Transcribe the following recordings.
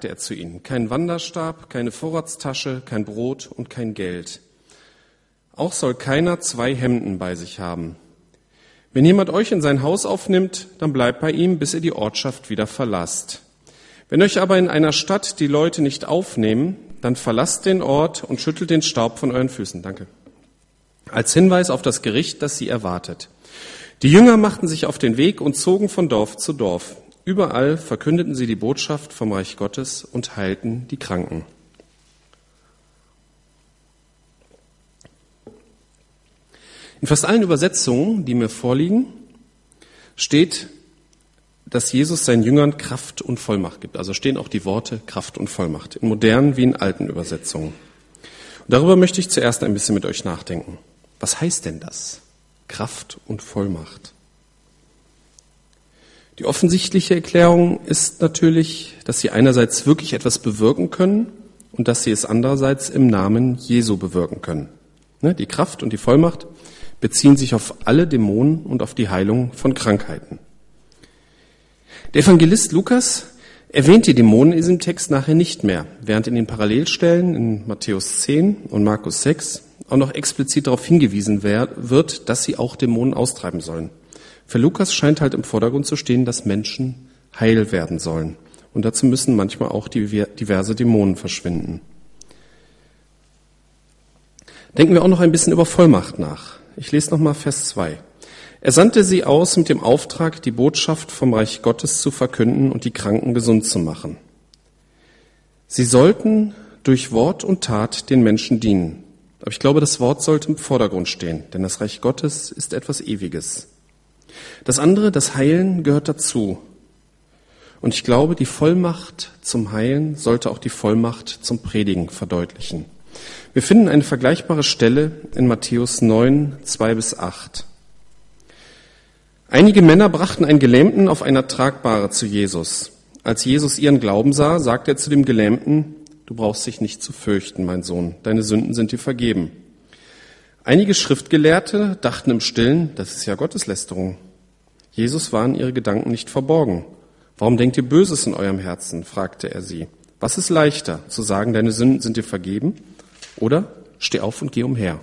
sagte er zu ihnen, kein Wanderstab, keine Vorratstasche, kein Brot und kein Geld. Auch soll keiner zwei Hemden bei sich haben. Wenn jemand euch in sein Haus aufnimmt, dann bleibt bei ihm, bis ihr die Ortschaft wieder verlasst. Wenn euch aber in einer Stadt die Leute nicht aufnehmen, dann verlasst den Ort und schüttelt den Staub von euren Füßen. Danke. Als Hinweis auf das Gericht, das sie erwartet. Die Jünger machten sich auf den Weg und zogen von Dorf zu Dorf. Überall verkündeten sie die Botschaft vom Reich Gottes und heilten die Kranken. In fast allen Übersetzungen, die mir vorliegen, steht, dass Jesus seinen Jüngern Kraft und Vollmacht gibt. Also stehen auch die Worte Kraft und Vollmacht in modernen wie in alten Übersetzungen. Und darüber möchte ich zuerst ein bisschen mit euch nachdenken. Was heißt denn das? Kraft und Vollmacht. Die offensichtliche Erklärung ist natürlich, dass sie einerseits wirklich etwas bewirken können und dass sie es andererseits im Namen Jesu bewirken können. Ne, die Kraft und die Vollmacht beziehen sich auf alle Dämonen und auf die Heilung von Krankheiten. Der Evangelist Lukas erwähnt die Dämonen in diesem Text nachher nicht mehr, während in den Parallelstellen in Matthäus 10 und Markus 6 auch noch explizit darauf hingewiesen wird, dass sie auch Dämonen austreiben sollen. Für Lukas scheint halt im Vordergrund zu stehen, dass Menschen heil werden sollen. Und dazu müssen manchmal auch diverse Dämonen verschwinden. Denken wir auch noch ein bisschen über Vollmacht nach. Ich lese nochmal Vers 2. Er sandte sie aus mit dem Auftrag, die Botschaft vom Reich Gottes zu verkünden und die Kranken gesund zu machen. Sie sollten durch Wort und Tat den Menschen dienen. Aber ich glaube, das Wort sollte im Vordergrund stehen, denn das Reich Gottes ist etwas Ewiges. Das andere, das Heilen, gehört dazu. Und ich glaube, die Vollmacht zum Heilen sollte auch die Vollmacht zum Predigen verdeutlichen. Wir finden eine vergleichbare Stelle in Matthäus 9, 2 bis 8. Einige Männer brachten einen Gelähmten auf einer Tragbare zu Jesus. Als Jesus ihren Glauben sah, sagte er zu dem Gelähmten, du brauchst dich nicht zu fürchten, mein Sohn, deine Sünden sind dir vergeben. Einige Schriftgelehrte dachten im Stillen, das ist ja Gotteslästerung. Jesus war in ihre Gedanken nicht verborgen. Warum denkt ihr Böses in eurem Herzen? fragte er sie. Was ist leichter, zu sagen, deine Sünden sind dir vergeben oder steh auf und geh umher.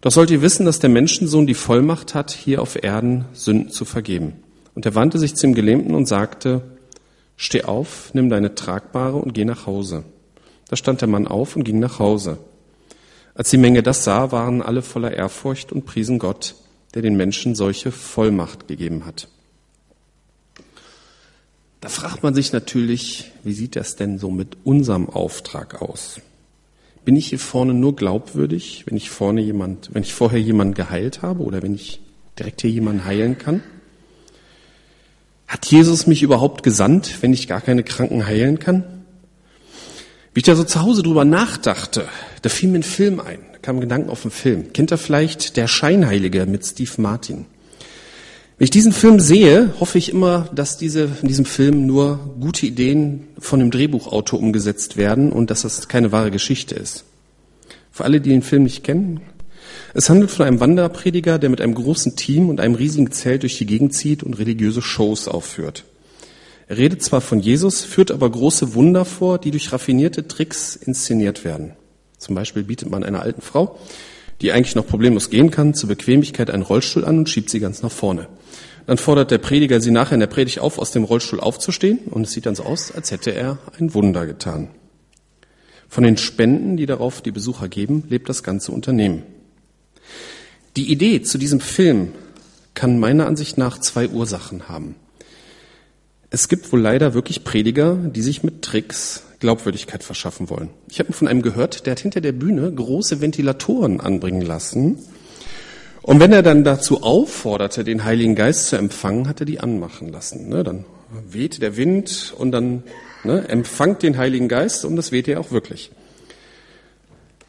Doch sollt ihr wissen, dass der Menschensohn die Vollmacht hat, hier auf Erden Sünden zu vergeben. Und er wandte sich zum Gelähmten und sagte, steh auf, nimm deine Tragbare und geh nach Hause. Da stand der Mann auf und ging nach Hause. Als die Menge das sah, waren alle voller Ehrfurcht und priesen Gott, der den Menschen solche Vollmacht gegeben hat. Da fragt man sich natürlich, wie sieht das denn so mit unserem Auftrag aus? Bin ich hier vorne nur glaubwürdig, wenn ich vorne jemand, wenn ich vorher jemanden geheilt habe oder wenn ich direkt hier jemanden heilen kann? Hat Jesus mich überhaupt gesandt, wenn ich gar keine Kranken heilen kann? Wie ich da so zu Hause drüber nachdachte, da fiel mir ein Film ein, da kam ein Gedanken auf einen Film. Kennt ihr vielleicht Der Scheinheilige mit Steve Martin? Wenn ich diesen Film sehe, hoffe ich immer, dass diese, in diesem Film nur gute Ideen von dem Drehbuchautor umgesetzt werden und dass das keine wahre Geschichte ist. Für alle, die den Film nicht kennen, es handelt von einem Wanderprediger, der mit einem großen Team und einem riesigen Zelt durch die Gegend zieht und religiöse Shows aufführt. Er redet zwar von Jesus, führt aber große Wunder vor, die durch raffinierte Tricks inszeniert werden. Zum Beispiel bietet man einer alten Frau, die eigentlich noch problemlos gehen kann, zur Bequemlichkeit einen Rollstuhl an und schiebt sie ganz nach vorne. Dann fordert der Prediger sie nachher in der Predigt auf, aus dem Rollstuhl aufzustehen und es sieht dann so aus, als hätte er ein Wunder getan. Von den Spenden, die darauf die Besucher geben, lebt das ganze Unternehmen. Die Idee zu diesem Film kann meiner Ansicht nach zwei Ursachen haben. Es gibt wohl leider wirklich Prediger, die sich mit Tricks Glaubwürdigkeit verschaffen wollen. Ich habe von einem gehört, der hat hinter der Bühne große Ventilatoren anbringen lassen, und wenn er dann dazu aufforderte, den Heiligen Geist zu empfangen, hat er die anmachen lassen. Ne? Dann weht der Wind und dann ne, empfangt den Heiligen Geist und das weht er auch wirklich.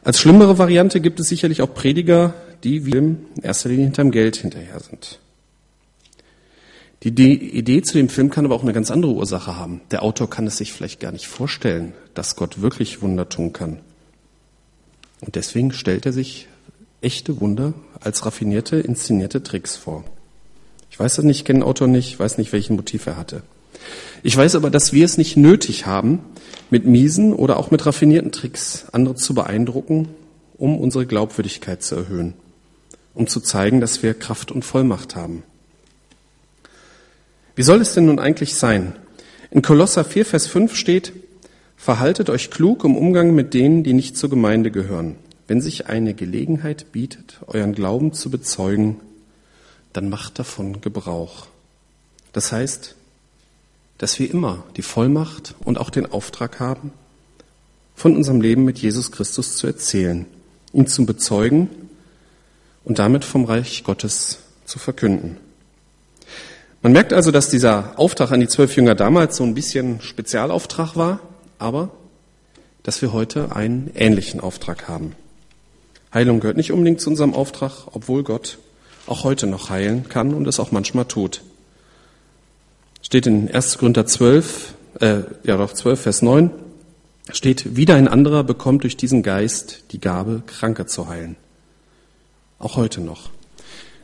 Als schlimmere Variante gibt es sicherlich auch Prediger, die wie in erster Linie hinterm Geld hinterher sind. Die Idee zu dem Film kann aber auch eine ganz andere Ursache haben. Der Autor kann es sich vielleicht gar nicht vorstellen, dass Gott wirklich Wunder tun kann. Und deswegen stellt er sich echte Wunder als raffinierte, inszenierte Tricks vor. Ich weiß das nicht, kenne den Autor nicht, weiß nicht, welchen Motiv er hatte. Ich weiß aber, dass wir es nicht nötig haben, mit miesen oder auch mit raffinierten Tricks andere zu beeindrucken, um unsere Glaubwürdigkeit zu erhöhen, um zu zeigen, dass wir Kraft und Vollmacht haben. Wie soll es denn nun eigentlich sein? In Kolosser 4, Vers 5 steht, Verhaltet euch klug im Umgang mit denen, die nicht zur Gemeinde gehören. Wenn sich eine Gelegenheit bietet, euren Glauben zu bezeugen, dann macht davon Gebrauch. Das heißt, dass wir immer die Vollmacht und auch den Auftrag haben, von unserem Leben mit Jesus Christus zu erzählen, ihn zu bezeugen und damit vom Reich Gottes zu verkünden. Man merkt also, dass dieser Auftrag an die zwölf Jünger damals so ein bisschen Spezialauftrag war, aber dass wir heute einen ähnlichen Auftrag haben. Heilung gehört nicht unbedingt zu unserem Auftrag, obwohl Gott auch heute noch heilen kann und es auch manchmal tut. Steht in 1. Korinther 12, äh, ja doch 12, Vers 9, steht, wieder ein anderer bekommt durch diesen Geist die Gabe, Kranke zu heilen. Auch heute noch.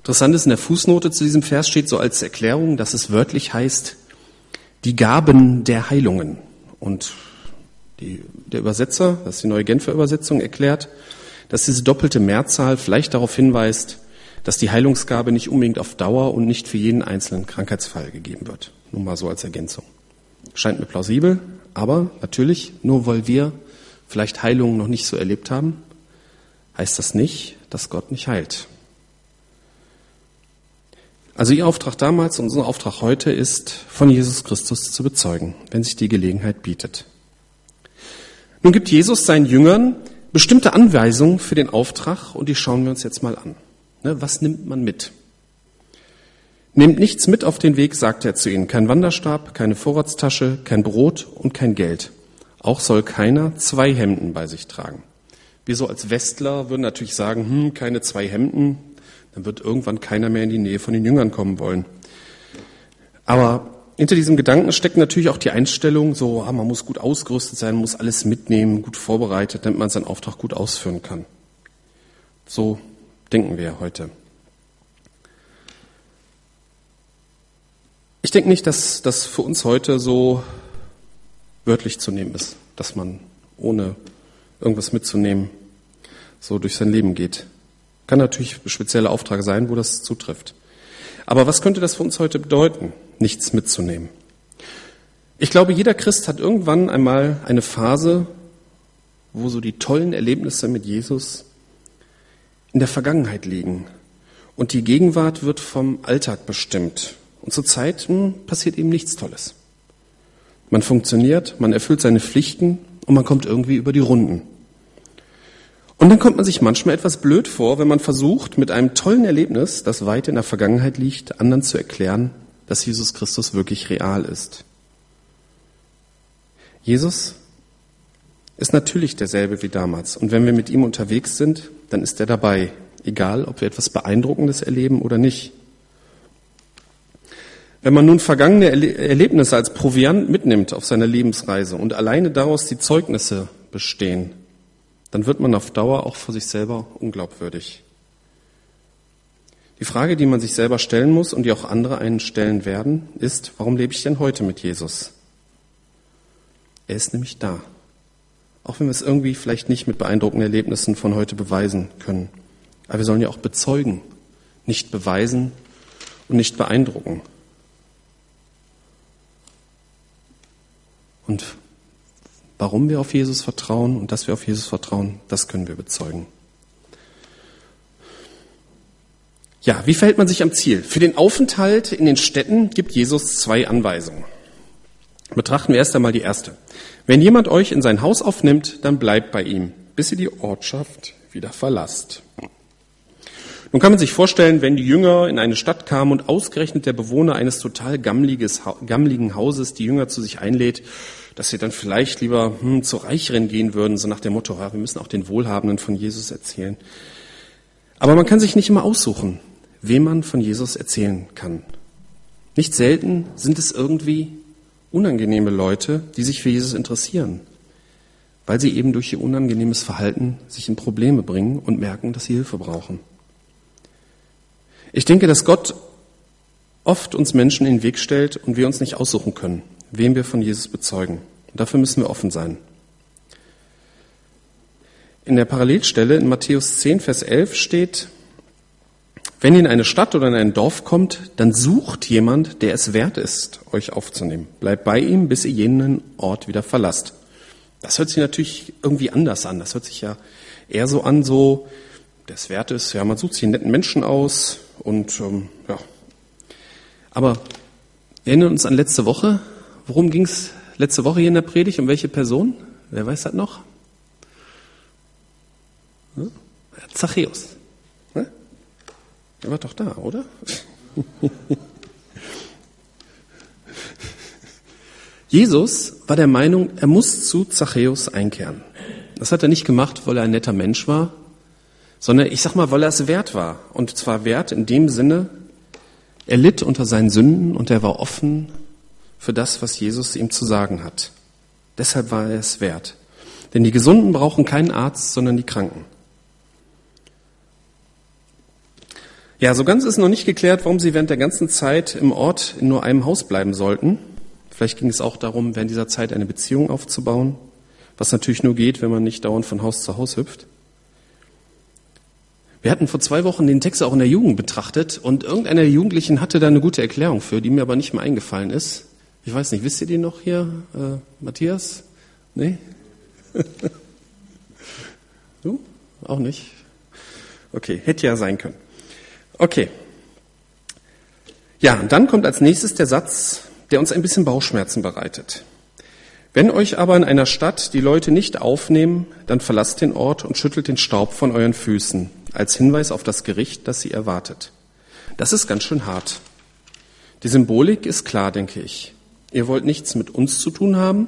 Interessant ist, in der Fußnote zu diesem Vers steht so als Erklärung, dass es wörtlich heißt, die Gaben der Heilungen. Und die, der Übersetzer, das ist die neue Genfer Übersetzung, erklärt, dass diese doppelte Mehrzahl vielleicht darauf hinweist, dass die Heilungsgabe nicht unbedingt auf Dauer und nicht für jeden einzelnen Krankheitsfall gegeben wird. Nur mal so als Ergänzung. Scheint mir plausibel, aber natürlich, nur weil wir vielleicht Heilungen noch nicht so erlebt haben, heißt das nicht, dass Gott nicht heilt. Also Ihr Auftrag damals und unser Auftrag heute ist, von Jesus Christus zu bezeugen, wenn sich die Gelegenheit bietet. Nun gibt Jesus seinen Jüngern bestimmte Anweisungen für den Auftrag und die schauen wir uns jetzt mal an. Ne, was nimmt man mit? Nehmt nichts mit auf den Weg, sagt er zu ihnen. Kein Wanderstab, keine Vorratstasche, kein Brot und kein Geld. Auch soll keiner zwei Hemden bei sich tragen. Wir so als Westler würden natürlich sagen, hm, keine zwei Hemden, dann wird irgendwann keiner mehr in die Nähe von den Jüngern kommen wollen. Aber hinter diesem Gedanken steckt natürlich auch die Einstellung, so, ah, man muss gut ausgerüstet sein, muss alles mitnehmen, gut vorbereitet, damit man seinen Auftrag gut ausführen kann. So denken wir heute. Ich denke nicht, dass das für uns heute so wörtlich zu nehmen ist, dass man ohne irgendwas mitzunehmen so durch sein Leben geht. Kann natürlich spezielle Auftrag sein, wo das zutrifft. Aber was könnte das für uns heute bedeuten? nichts mitzunehmen. Ich glaube, jeder Christ hat irgendwann einmal eine Phase, wo so die tollen Erlebnisse mit Jesus in der Vergangenheit liegen. Und die Gegenwart wird vom Alltag bestimmt. Und zur Zeit hm, passiert eben nichts Tolles. Man funktioniert, man erfüllt seine Pflichten und man kommt irgendwie über die Runden. Und dann kommt man sich manchmal etwas blöd vor, wenn man versucht, mit einem tollen Erlebnis, das weit in der Vergangenheit liegt, anderen zu erklären, dass Jesus Christus wirklich real ist. Jesus ist natürlich derselbe wie damals. Und wenn wir mit ihm unterwegs sind, dann ist er dabei, egal ob wir etwas Beeindruckendes erleben oder nicht. Wenn man nun vergangene Erlebnisse als Proviant mitnimmt auf seiner Lebensreise und alleine daraus die Zeugnisse bestehen, dann wird man auf Dauer auch vor sich selber unglaubwürdig. Die Frage, die man sich selber stellen muss und die auch andere einen stellen werden, ist, warum lebe ich denn heute mit Jesus? Er ist nämlich da. Auch wenn wir es irgendwie vielleicht nicht mit beeindruckenden Erlebnissen von heute beweisen können. Aber wir sollen ja auch bezeugen, nicht beweisen und nicht beeindrucken. Und warum wir auf Jesus vertrauen und dass wir auf Jesus vertrauen, das können wir bezeugen. Ja, wie verhält man sich am Ziel? Für den Aufenthalt in den Städten gibt Jesus zwei Anweisungen. Betrachten wir erst einmal die erste. Wenn jemand euch in sein Haus aufnimmt, dann bleibt bei ihm, bis ihr die Ortschaft wieder verlasst. Nun kann man sich vorstellen, wenn die Jünger in eine Stadt kamen und ausgerechnet der Bewohner eines total gammligen Hauses die Jünger zu sich einlädt, dass sie dann vielleicht lieber hm, zu Reicheren gehen würden, so nach dem Motto, ja, wir müssen auch den Wohlhabenden von Jesus erzählen. Aber man kann sich nicht immer aussuchen, wem man von Jesus erzählen kann. Nicht selten sind es irgendwie unangenehme Leute, die sich für Jesus interessieren, weil sie eben durch ihr unangenehmes Verhalten sich in Probleme bringen und merken, dass sie Hilfe brauchen. Ich denke, dass Gott oft uns Menschen in den Weg stellt und wir uns nicht aussuchen können, wem wir von Jesus bezeugen. Und dafür müssen wir offen sein. In der Parallelstelle in Matthäus 10, Vers 11 steht, wenn ihr in eine Stadt oder in ein Dorf kommt, dann sucht jemand, der es wert ist, euch aufzunehmen. Bleibt bei ihm, bis ihr jenen Ort wieder verlasst. Das hört sich natürlich irgendwie anders an. Das hört sich ja eher so an, so, der es wert ist, ja, man sucht sich einen netten Menschen aus und ähm, ja. Aber wir erinnern uns an letzte Woche. Worum ging es letzte Woche hier in der Predigt? Um welche Person? Wer weiß das noch? Hm? Zachäus. Hm? Er war doch da, oder? Jesus war der Meinung, er muss zu Zachäus einkehren. Das hat er nicht gemacht, weil er ein netter Mensch war, sondern ich sag mal, weil er es wert war. Und zwar wert in dem Sinne, er litt unter seinen Sünden und er war offen für das, was Jesus ihm zu sagen hat. Deshalb war er es wert. Denn die Gesunden brauchen keinen Arzt, sondern die Kranken. Ja, so ganz ist noch nicht geklärt, warum sie während der ganzen Zeit im Ort in nur einem Haus bleiben sollten. Vielleicht ging es auch darum, während dieser Zeit eine Beziehung aufzubauen, was natürlich nur geht, wenn man nicht dauernd von Haus zu Haus hüpft. Wir hatten vor zwei Wochen den Text auch in der Jugend betrachtet und irgendeiner der Jugendlichen hatte da eine gute Erklärung für, die mir aber nicht mehr eingefallen ist. Ich weiß nicht, wisst ihr die noch hier, äh, Matthias? Nee? du? Auch nicht? Okay, hätte ja sein können. Okay. Ja, und dann kommt als nächstes der Satz, der uns ein bisschen Bauchschmerzen bereitet. Wenn euch aber in einer Stadt die Leute nicht aufnehmen, dann verlasst den Ort und schüttelt den Staub von euren Füßen, als Hinweis auf das Gericht, das sie erwartet. Das ist ganz schön hart. Die Symbolik ist klar, denke ich. Ihr wollt nichts mit uns zu tun haben,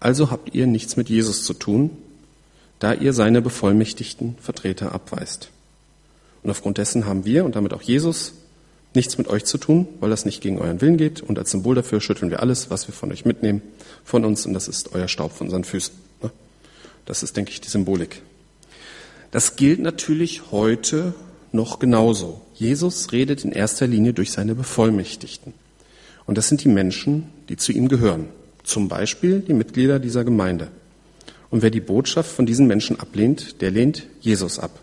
also habt ihr nichts mit Jesus zu tun, da ihr seine bevollmächtigten Vertreter abweist. Und aufgrund dessen haben wir und damit auch Jesus nichts mit euch zu tun, weil das nicht gegen euren Willen geht. Und als Symbol dafür schütteln wir alles, was wir von euch mitnehmen, von uns. Und das ist euer Staub von unseren Füßen. Ne? Das ist, denke ich, die Symbolik. Das gilt natürlich heute noch genauso. Jesus redet in erster Linie durch seine Bevollmächtigten. Und das sind die Menschen, die zu ihm gehören. Zum Beispiel die Mitglieder dieser Gemeinde. Und wer die Botschaft von diesen Menschen ablehnt, der lehnt Jesus ab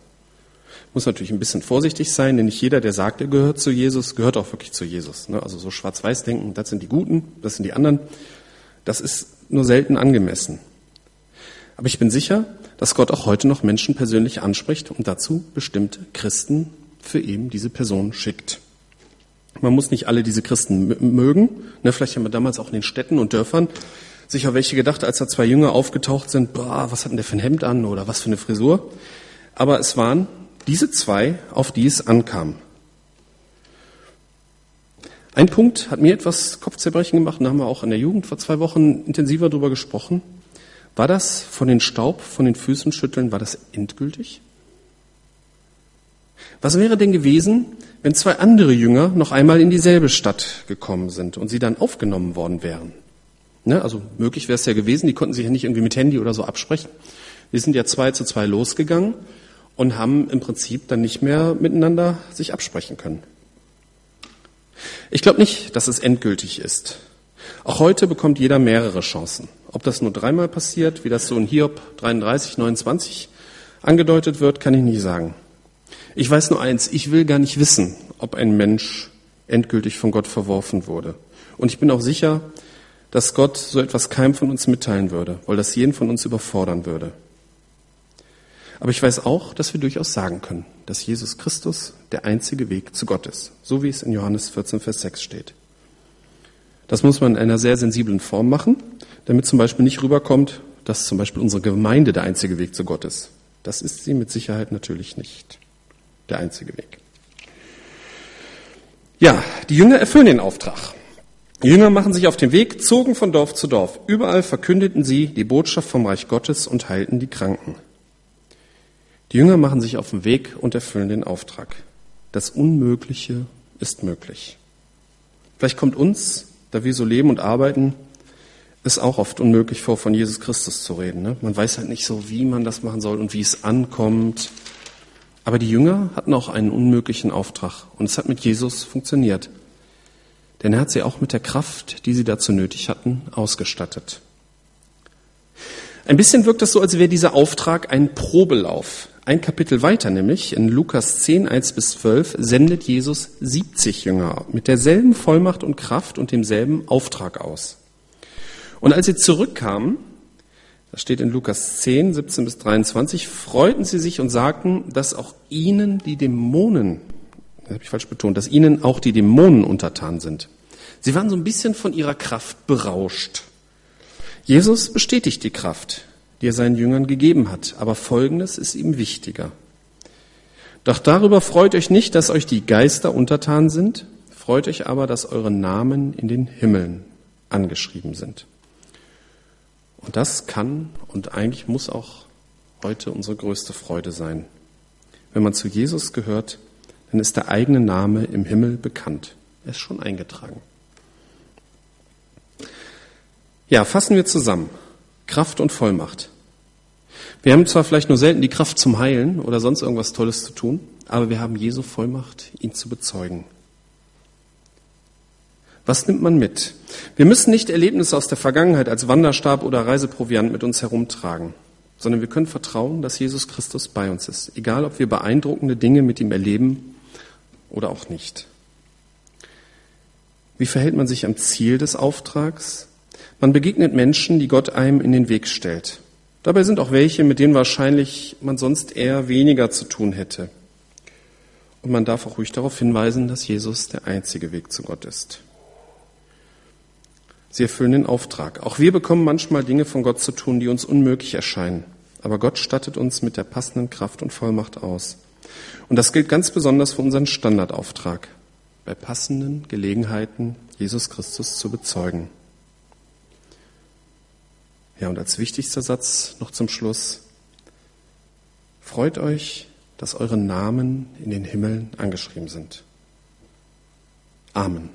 muss natürlich ein bisschen vorsichtig sein, denn nicht jeder, der sagt, er gehört zu Jesus, gehört auch wirklich zu Jesus. Ne? Also so schwarz-weiß denken, das sind die Guten, das sind die anderen, das ist nur selten angemessen. Aber ich bin sicher, dass Gott auch heute noch Menschen persönlich anspricht und dazu bestimmte Christen für eben diese Person schickt. Man muss nicht alle diese Christen mögen. Ne, vielleicht haben wir damals auch in den Städten und Dörfern sich auf welche gedacht, als da zwei Jünger aufgetaucht sind, boah, was hat denn der für ein Hemd an oder was für eine Frisur. Aber es waren diese zwei, auf die es ankam. Ein Punkt hat mir etwas Kopfzerbrechen gemacht, da haben wir auch in der Jugend vor zwei Wochen intensiver darüber gesprochen. War das von den Staub, von den Füßen schütteln, war das endgültig? Was wäre denn gewesen, wenn zwei andere Jünger noch einmal in dieselbe Stadt gekommen sind und sie dann aufgenommen worden wären? Ne, also möglich wäre es ja gewesen, die konnten sich ja nicht irgendwie mit Handy oder so absprechen. Die sind ja zwei zu zwei losgegangen und haben im Prinzip dann nicht mehr miteinander sich absprechen können. Ich glaube nicht, dass es endgültig ist. Auch heute bekommt jeder mehrere Chancen. Ob das nur dreimal passiert, wie das so in Hiob 33, 29 angedeutet wird, kann ich nicht sagen. Ich weiß nur eins, ich will gar nicht wissen, ob ein Mensch endgültig von Gott verworfen wurde. Und ich bin auch sicher, dass Gott so etwas keinem von uns mitteilen würde, weil das jeden von uns überfordern würde. Aber ich weiß auch, dass wir durchaus sagen können, dass Jesus Christus der einzige Weg zu Gott ist, so wie es in Johannes 14, Vers 6 steht. Das muss man in einer sehr sensiblen Form machen, damit zum Beispiel nicht rüberkommt, dass zum Beispiel unsere Gemeinde der einzige Weg zu Gott ist. Das ist sie mit Sicherheit natürlich nicht. Der einzige Weg. Ja, die Jünger erfüllen den Auftrag. Die Jünger machen sich auf den Weg, zogen von Dorf zu Dorf. Überall verkündeten sie die Botschaft vom Reich Gottes und heilten die Kranken. Die Jünger machen sich auf den Weg und erfüllen den Auftrag. Das Unmögliche ist möglich. Vielleicht kommt uns, da wir so leben und arbeiten, es auch oft unmöglich vor, von Jesus Christus zu reden. Ne? Man weiß halt nicht so, wie man das machen soll und wie es ankommt. Aber die Jünger hatten auch einen unmöglichen Auftrag und es hat mit Jesus funktioniert. Denn er hat sie auch mit der Kraft, die sie dazu nötig hatten, ausgestattet. Ein bisschen wirkt es so, als wäre dieser Auftrag ein Probelauf. Ein Kapitel weiter nämlich, in Lukas 10, 1 bis 12, sendet Jesus 70 Jünger mit derselben Vollmacht und Kraft und demselben Auftrag aus. Und als sie zurückkamen, das steht in Lukas 10, 17 bis 23, freuten sie sich und sagten, dass auch ihnen die Dämonen, das habe ich falsch betont, dass ihnen auch die Dämonen untertan sind. Sie waren so ein bisschen von ihrer Kraft berauscht. Jesus bestätigt die Kraft, die er seinen Jüngern gegeben hat, aber Folgendes ist ihm wichtiger. Doch darüber freut euch nicht, dass euch die Geister untertan sind, freut euch aber, dass eure Namen in den Himmeln angeschrieben sind. Und das kann und eigentlich muss auch heute unsere größte Freude sein. Wenn man zu Jesus gehört, dann ist der eigene Name im Himmel bekannt. Er ist schon eingetragen. Ja, fassen wir zusammen. Kraft und Vollmacht. Wir haben zwar vielleicht nur selten die Kraft zum Heilen oder sonst irgendwas Tolles zu tun, aber wir haben Jesu Vollmacht, ihn zu bezeugen. Was nimmt man mit? Wir müssen nicht Erlebnisse aus der Vergangenheit als Wanderstab oder Reiseproviant mit uns herumtragen, sondern wir können vertrauen, dass Jesus Christus bei uns ist, egal ob wir beeindruckende Dinge mit ihm erleben oder auch nicht. Wie verhält man sich am Ziel des Auftrags? Man begegnet Menschen, die Gott einem in den Weg stellt. Dabei sind auch welche, mit denen wahrscheinlich man sonst eher weniger zu tun hätte. Und man darf auch ruhig darauf hinweisen, dass Jesus der einzige Weg zu Gott ist. Sie erfüllen den Auftrag. Auch wir bekommen manchmal Dinge von Gott zu tun, die uns unmöglich erscheinen. Aber Gott stattet uns mit der passenden Kraft und Vollmacht aus. Und das gilt ganz besonders für unseren Standardauftrag, bei passenden Gelegenheiten Jesus Christus zu bezeugen. Ja, und als wichtigster Satz noch zum Schluss. Freut euch, dass eure Namen in den Himmeln angeschrieben sind. Amen.